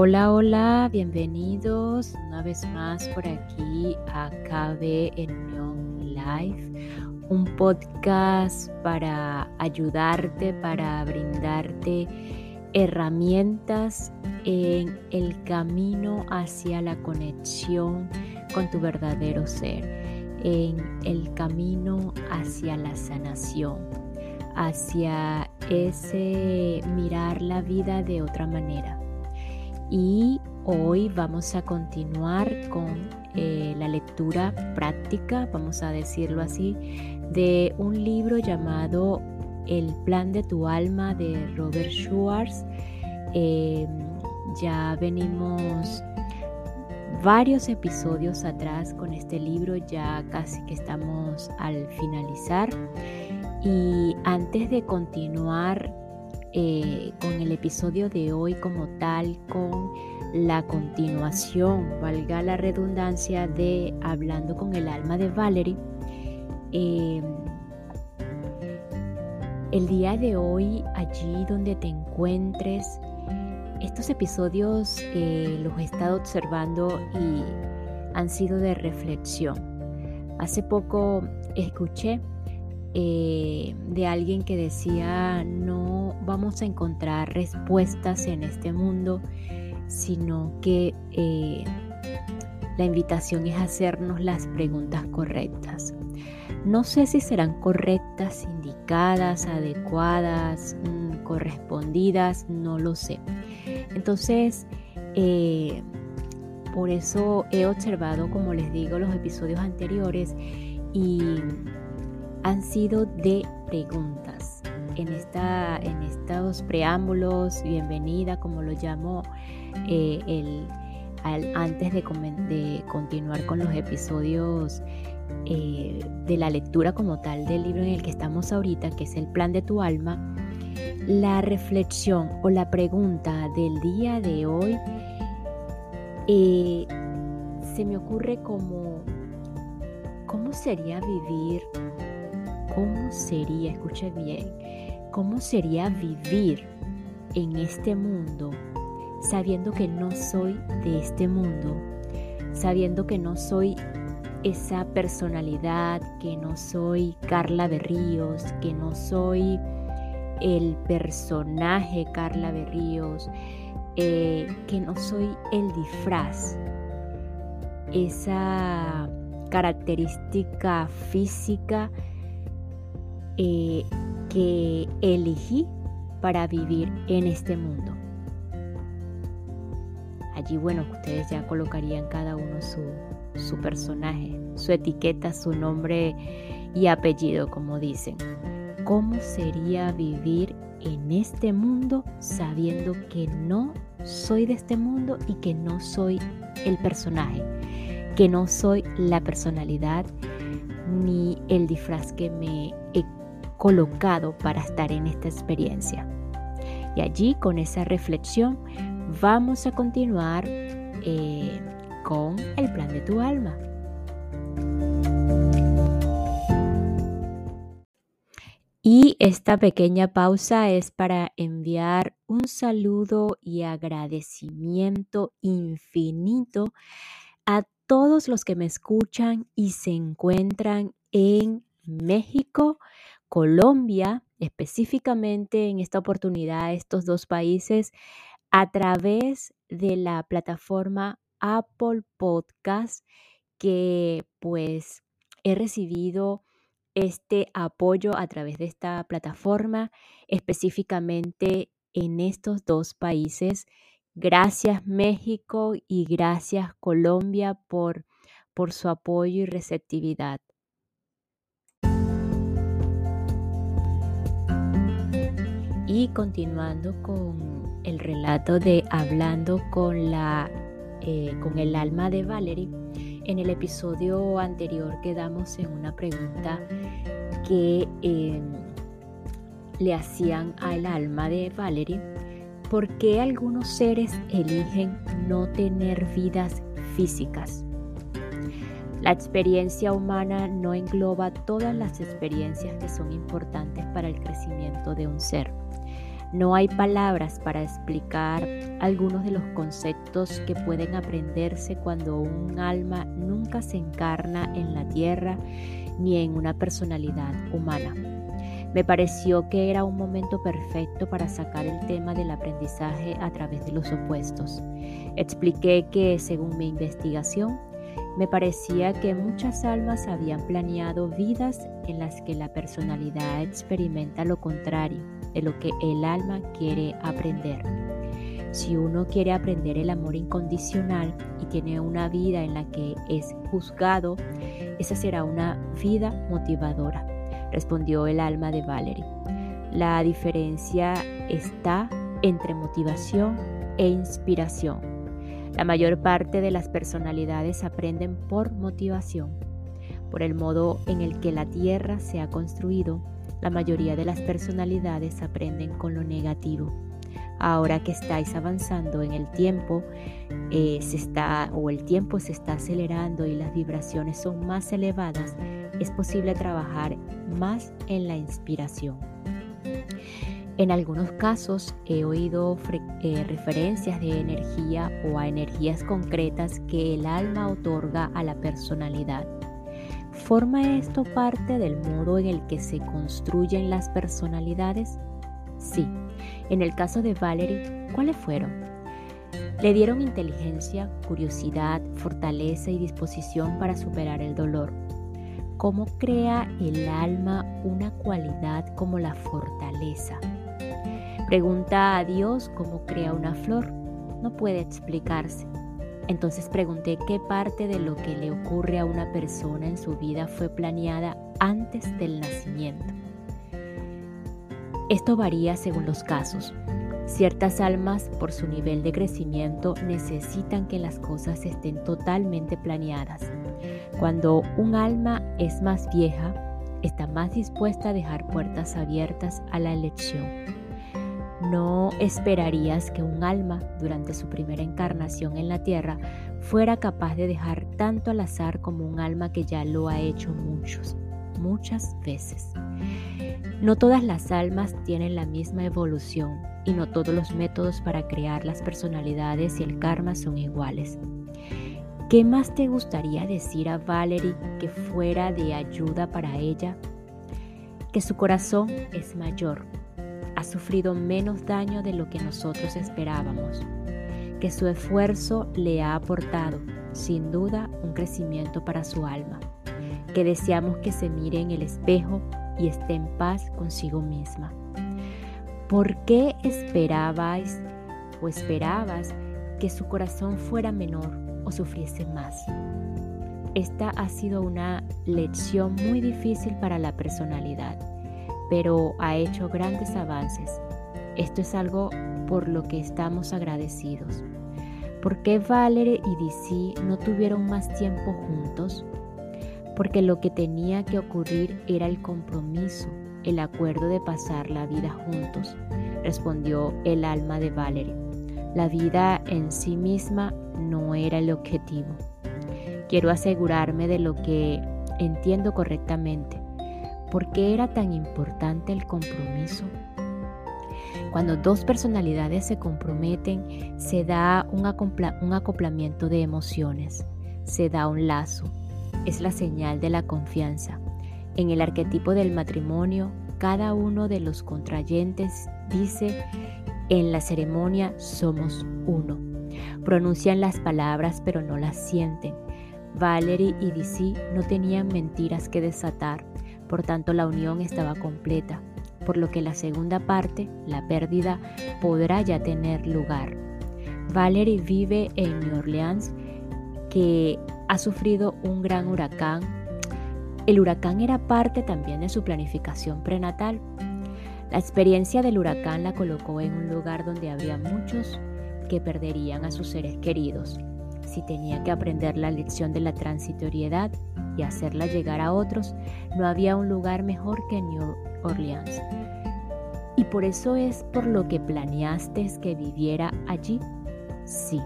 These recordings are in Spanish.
Hola, hola, bienvenidos una vez más por aquí a KB en Unión Live, un podcast para ayudarte, para brindarte herramientas en el camino hacia la conexión con tu verdadero ser, en el camino hacia la sanación, hacia ese mirar la vida de otra manera y hoy vamos a continuar con eh, la lectura práctica, vamos a decirlo así, de un libro llamado El plan de tu alma de Robert Schwartz. Em, ya venimos varios episodios atrás con este libro, ya casi que estamos al finalizar. Y antes de continuar eh, con el episodio de hoy como tal, con la continuación, valga la redundancia, de Hablando con el alma de Valerie. Em, el día de hoy, allí donde te encuentres, estos episodios eh, los he estado observando y han sido de reflexión. Hace poco escuché eh, de alguien que decía no vamos a encontrar respuestas en este mundo, sino que eh, la invitación es hacernos las preguntas correctas. No sé si serán correctas, indicadas, adecuadas, mm, correspondidas, no lo sé. Entonces, eh, por eso he observado, como les digo, los episodios anteriores y han sido de preguntas. En, esta, en estos preámbulos, bienvenida, como lo llamo, eh, el, antes de, de, continuar con los episodios eh, de la lectura como tal del libro en el que estamos ahorita, que es el plan de tu alma, la reflexión o la pregunta del día de hoy eh, se me ocurre como, ¿cómo sería vivir ¿Cómo sería, escuche bien, cómo sería vivir en este mundo sabiendo que no soy de este mundo, sabiendo que no soy esa personalidad, que no soy Carla Berríos, que no soy el personaje Carla Berríos, eh, que no soy el disfraz, esa característica física eh, que elegí para vivir en este mundo. Allí, bueno, ustedes ya colocarían cada uno su, su personaje, su etiqueta, su nombre y apellido, como dicen. ¿Cómo sería vivir en este mundo sabiendo que no soy de este mundo y que no soy el personaje, que no soy la personalidad ni el disfraz que me he colocado para estar en esta experiencia. Y allí con esa reflexión vamos a continuar eh, con el plan de tu alma. Y esta pequeña pausa es para enviar un saludo y agradecimiento infinito a todos los que me escuchan y se encuentran en México, Colombia, específicamente en esta oportunidad, estos dos países, a través de la plataforma Apple Podcast, que pues he recibido este apoyo a través de esta plataforma, específicamente en estos dos países. Gracias México y gracias Colombia por, por su apoyo y receptividad. Y continuando con el relato de Hablando con, la, eh, con el alma de Valerie, en el episodio anterior quedamos en una pregunta que em, le hacían al alma de Valerie, ¿por qué algunos seres eligen no tener vidas físicas? La experiencia humana no engloba todas las experiencias que son importantes para el crecimiento de un ser. No hay palabras para explicar algunos de los conceptos que pueden aprenderse cuando un alma nunca se encarna en la tierra ni en una personalidad humana. Me pareció que era un momento perfecto para sacar el tema del aprendizaje a través de los opuestos. Expliqué que, según mi investigación, me parecía que muchas almas habían planeado vidas en las que la personalidad experimenta lo contrario de lo que el alma quiere aprender. Si uno quiere aprender el amor incondicional y tiene una vida en la que es juzgado, esa será una vida motivadora respondió el alma de Valerie. La diferencia está entre motivación e inspiración. La mayor parte de las personalidades aprenden por motivación. Por el modo en el que la Tierra se ha construido, la mayoría de las personalidades aprenden con lo negativo. Ahora que estáis avanzando en el tiempo, eh, se está, o el tiempo se está acelerando y las vibraciones son más elevadas, es posible trabajar más en la inspiración. En algunos casos he oído eh, referencias de energía o a energías concretas que el alma otorga a la personalidad. ¿Forma esto parte del modo en el que se construyen las personalidades? Sí. En el caso de Valerie, ¿cuáles fueron? Le dieron inteligencia, curiosidad, fortaleza y disposición para superar el dolor ¿Cómo crea el alma una cualidad como la fortaleza? Pregunta a Dios cómo crea una flor. No puede explicarse. Entonces pregunté qué parte de lo que le ocurre a una persona en su vida fue planeada antes del nacimiento. Esto varía según los casos. Ciertas almas, por su nivel de crecimiento, necesitan que las cosas estén totalmente planeadas. Cuando un alma es más vieja, está más dispuesta a dejar puertas abiertas a la elección. No esperarías que un alma, durante su primera encarnación en la tierra, fuera capaz de dejar tanto al azar como un alma que ya lo ha hecho muchos, muchas veces. No todas las almas tienen la misma evolución y no todos los métodos para crear las personalidades y el karma son iguales. ¿Qué más te gustaría decir a Valerie que fuera de ayuda para ella? Que su corazón es mayor, ha sufrido menos daño de lo que nosotros esperábamos, que su esfuerzo le ha aportado, sin duda, un crecimiento para su alma, que deseamos que se mire en el espejo y esté en paz consigo misma. ¿Por qué esperabais o esperabas que su corazón fuera menor sufriese más. Esta ha sido una lección muy difícil para la personalidad, pero ha hecho grandes avances. Esto es algo por lo que estamos agradecidos. ¿Por qué Valerie y DC no tuvieron más tiempo juntos? Porque lo que tenía que ocurrir era el compromiso, el acuerdo de pasar la vida juntos, respondió el alma de Valerie. La vida en sí misma no era el objetivo. Quiero asegurarme de lo que entiendo correctamente. ¿Por qué era tan importante el compromiso? Cuando dos personalidades se comprometen, se da un, acoplamiento de emociones, se da un lazo, es la señal de la confianza. En el arquetipo del matrimonio, cada uno de los contrayentes dice en la ceremonia somos uno. Pronuncian las palabras pero no las sienten. Valerie y DC no tenían mentiras que desatar, por tanto la unión estaba completa, por lo que la segunda parte, la pérdida, podrá ya tener lugar. Valerie vive en New Orleans, que ha sufrido un gran huracán. El huracán era parte también de su planificación prenatal. La experiencia del huracán la colocó en un lugar donde habría muchos que perderían a sus seres queridos. Si tenía que aprender la lección de la transitoriedad y hacerla llegar a otros, no había un lugar mejor que New Orleans. ¿Y por eso es por lo que planeaste que viviera allí? Sí.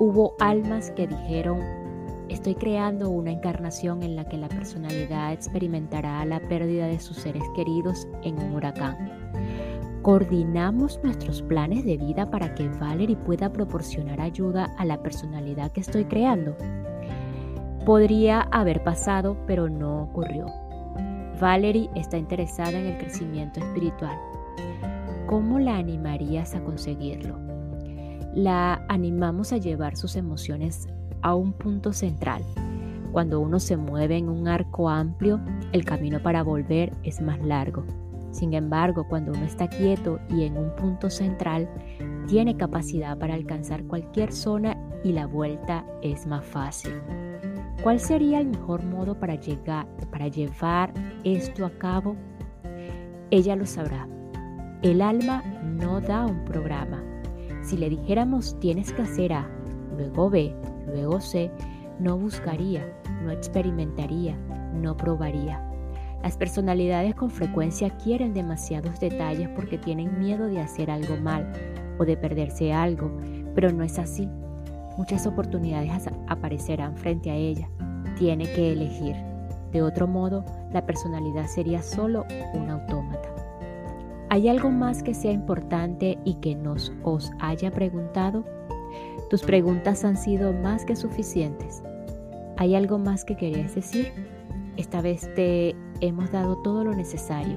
Hubo almas que dijeron, estoy creando una encarnación en la que la personalidad experimentará la pérdida de sus seres queridos en un huracán. coordinamos nuestros planes de vida para que Valerie pueda proporcionar ayuda a la personalidad que estoy creando. Podría haber pasado, pero no ocurrió. Valerie está interesada en el crecimiento espiritual. ¿Cómo la animarías a conseguirlo? La animamos a llevar sus emociones a un punto central. Cuando uno se mueve en un arco amplio, el camino para volver es más largo. Sin embargo, cuando uno está quieto y en un punto central, tiene capacidad para alcanzar cualquier zona y la vuelta es más fácil. ¿Cuál sería el mejor modo para, llegar, para llevar esto a cabo? Ella lo sabrá. El alma no da un programa. Si le dijéramos tienes que hacer A, luego B, luego C, no buscaría, no experimentaría, no probaría. Las personalidades con frecuencia quieren demasiados detalles porque tienen miedo de hacer algo mal o de perderse algo, pero no es así. Muchas oportunidades aparecerán frente a ella. Tiene que elegir. De otro modo, la personalidad sería solo un autómata. ¿Hay algo más que sea importante y que nos os haya preguntado? Tus preguntas han sido más que suficientes. ¿Hay algo más que querías decir? Esta vez te hemos dado todo lo necesario.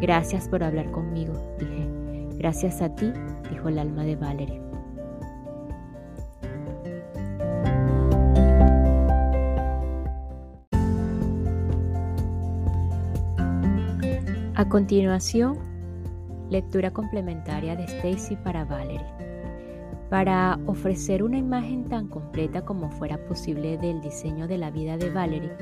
Gracias por hablar conmigo, dije. Gracias a ti, dijo el alma de Valerie. A continuación, lectura complementaria de Stacy para Valerie. Para ofrecer una imagen tan completa como fuera posible del diseño de la vida de Valerie,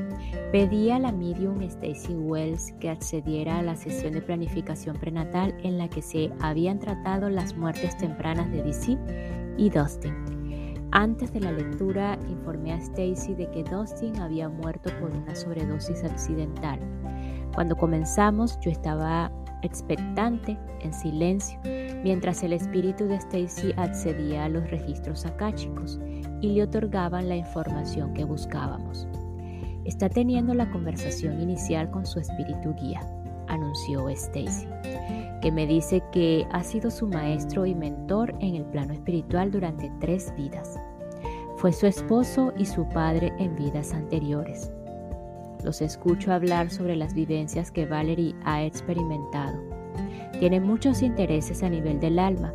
pedí a la medium Stacy Wells que accediera a la sesión de planificación prenatal en la que se habían tratado las muertes tempranas de DC y Dustin. Antes de la lectura informé a Stacy de que Dustin había muerto por una sobredosis accidental. Cuando comenzamos yo estaba expectante, en silencio, mientras el espíritu de Stacy accedía a los registros akáshicos y le otorgaban la información que buscábamos. Está teniendo la conversación inicial con su espíritu guía, anunció Stacy, que me dice que ha sido su maestro y mentor en el plano espiritual durante tres vidas. Fue su esposo y su padre en vidas anteriores. Los escucho hablar sobre las vivencias que Valerie ha experimentado. Tiene muchos intereses a nivel del alma.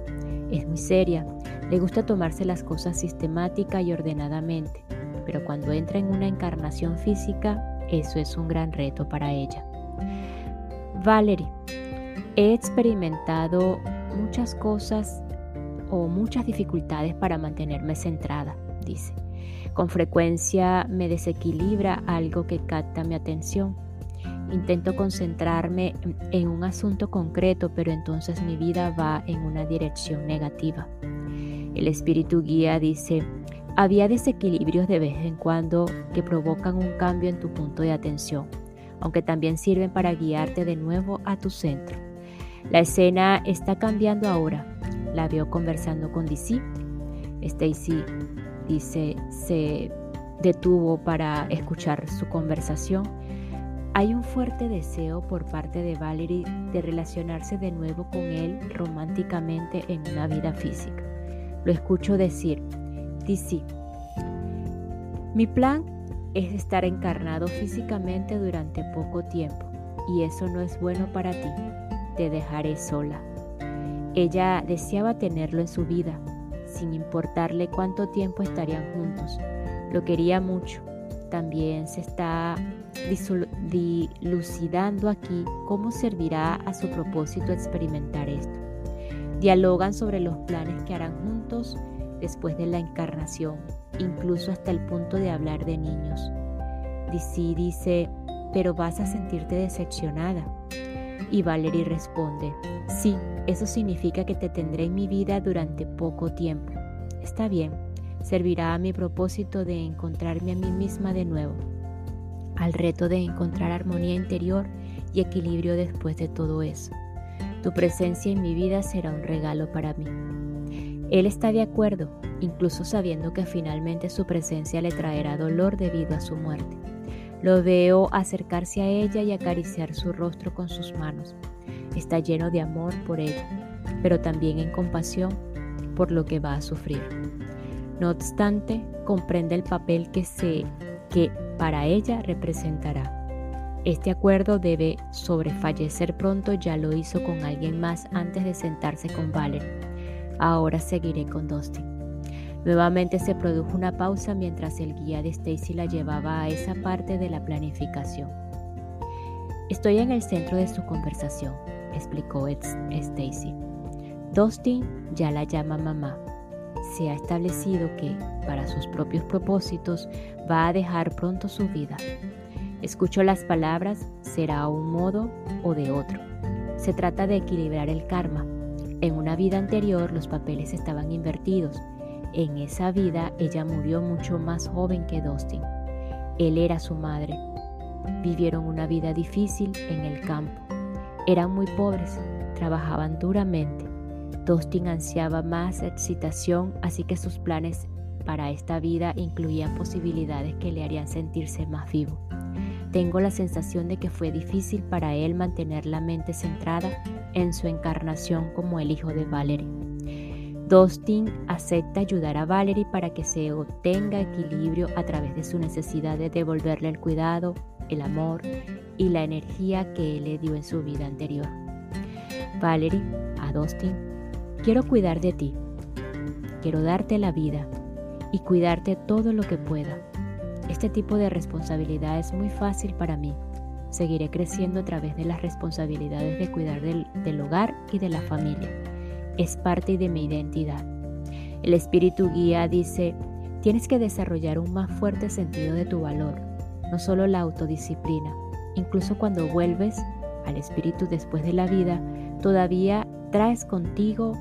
Es muy seria. Le gusta tomarse las cosas sistemática y ordenadamente. Pero cuando entra en una encarnación física, eso es un gran reto para ella. Valerie, he experimentado muchas cosas o muchas dificultades para mantenerme centrada, dice. Con frecuencia me desequilibra algo que capta mi atención. Intento concentrarme en un asunto concreto, pero entonces mi vida va en una dirección negativa. El espíritu guía dice, había desequilibrios de vez en cuando que provocan un cambio en tu punto de atención, aunque también sirven para guiarte de nuevo a tu centro. La escena está cambiando ahora. La veo conversando con DC. Stacy dice, se detuvo para escuchar su conversación. Hay un fuerte deseo por parte de Valerie de relacionarse de nuevo con él románticamente en una vida física. Lo escucho decir, dice, mi plan es estar encarnado físicamente durante poco tiempo y eso no es bueno para ti. Te dejaré sola. Ella deseaba tenerlo en su vida, sin importarle cuánto tiempo estarían juntos. Lo quería mucho. También se está dilucidando aquí cómo servirá a su propósito experimentar esto. Dialogan sobre los planes que harán juntos después de la encarnación, incluso hasta el punto de hablar de niños. DC dice, pero vas a sentirte decepcionada. Y Valerie responde, sí, eso significa que te tendré en mi vida durante poco tiempo. Está bien, servirá a mi propósito de encontrarme a mí misma de nuevo, al reto de encontrar armonía interior y equilibrio después de todo eso. Tu presencia en mi vida será un regalo para mí. Él está de acuerdo, incluso sabiendo que finalmente su presencia le traerá dolor debido a su muerte. Lo veo acercarse a ella y acariciar su rostro con sus manos. Está lleno de amor por ella, pero también en compasión por lo que va a sufrir. No obstante, comprende el papel que, se, que para ella representará. Este acuerdo debe sobrefallecer pronto, ya lo hizo con alguien más antes de sentarse con Valerie. Ahora seguiré con Dustin. Nuevamente se produjo una pausa mientras el guía de Stacy la llevaba a esa parte de la planificación. Estoy en el centro de su conversación, explicó Stacy. Dustin ya la llama mamá. Se ha establecido que, para sus propios propósitos, va a dejar pronto su vida. Escucho las palabras, será un modo o de otro. Se trata de equilibrar el karma. En una vida anterior los papeles estaban invertidos. En esa vida ella murió mucho más joven que Dustin. Él era su madre. Vivieron una vida difícil en el campo. Eran muy pobres, trabajaban duramente. Dustin ansiaba más excitación, así que sus planes para esta vida incluían posibilidades que le harían sentirse más vivo. Tengo la sensación de que fue difícil para él mantener la mente centrada en su encarnación como el hijo de Valerie. Dustin acepta ayudar a Valerie para que se obtenga equilibrio a través de su necesidad de devolverle el cuidado, el amor y la energía que él le dio en su vida anterior. Valerie, a Dustin, quiero cuidar de ti. Quiero darte la vida y cuidarte todo lo que pueda. Este tipo de responsabilidad es muy fácil para mí. Seguiré creciendo a través de las responsabilidades de cuidar del, del hogar y de la familia. Es parte de mi identidad. El espíritu guía dice, tienes que desarrollar un más fuerte sentido de tu valor, no solo la autodisciplina. Incluso cuando vuelves al espíritu después de la vida, todavía traes contigo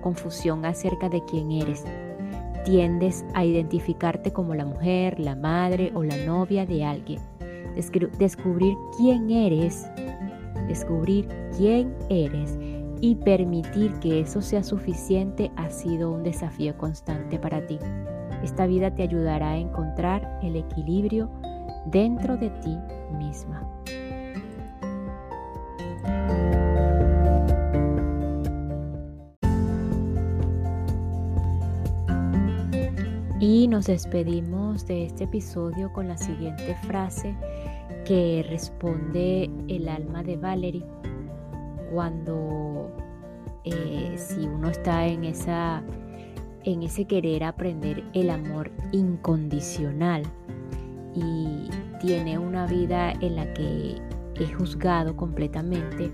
confusión acerca de quién eres. Tiendes a identificarte como la mujer, la madre o la novia de alguien. Descubrir quién eres, descubrir quién eres y permitir que eso sea suficiente ha sido un desafío constante para ti. Esta vida te ayudará a encontrar el equilibrio dentro de ti misma. Y nos despedimos de este episodio con la siguiente frase que responde el alma de Valerie cuando eh, si uno está en esa en ese querer aprender el amor incondicional y tiene una vida en la que es juzgado completamente,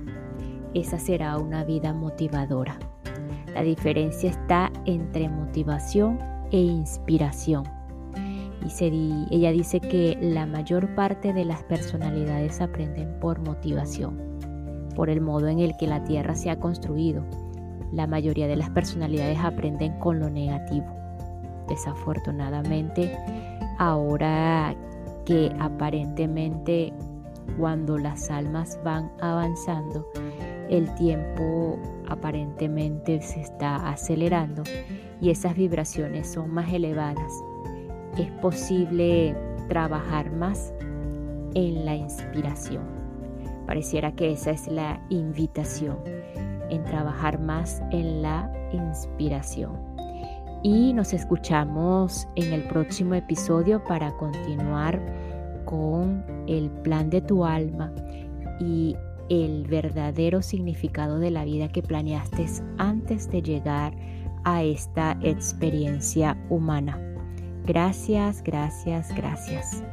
esa será una vida motivadora. La diferencia está entre motivación e inspiración. Y ella dice que la mayor parte de las personalidades aprenden por motivación, por el modo en el que la Tierra se ha construido. La mayoría de las personalidades aprenden con lo negativo. Desafortunadamente, ahora que aparentemente cuando las almas van avanzando, el tiempo aparentemente se está acelerando y esas vibraciones son más elevadas, es posible trabajar más en la inspiración. Pareciera que esa es la invitación, en trabajar más en la inspiración. Y nos escuchamos en el próximo episodio para continuar con el plan de tu alma y el verdadero significado de la vida que planeaste antes de llegar a esta experiencia humana. Gracias, gracias, gracias.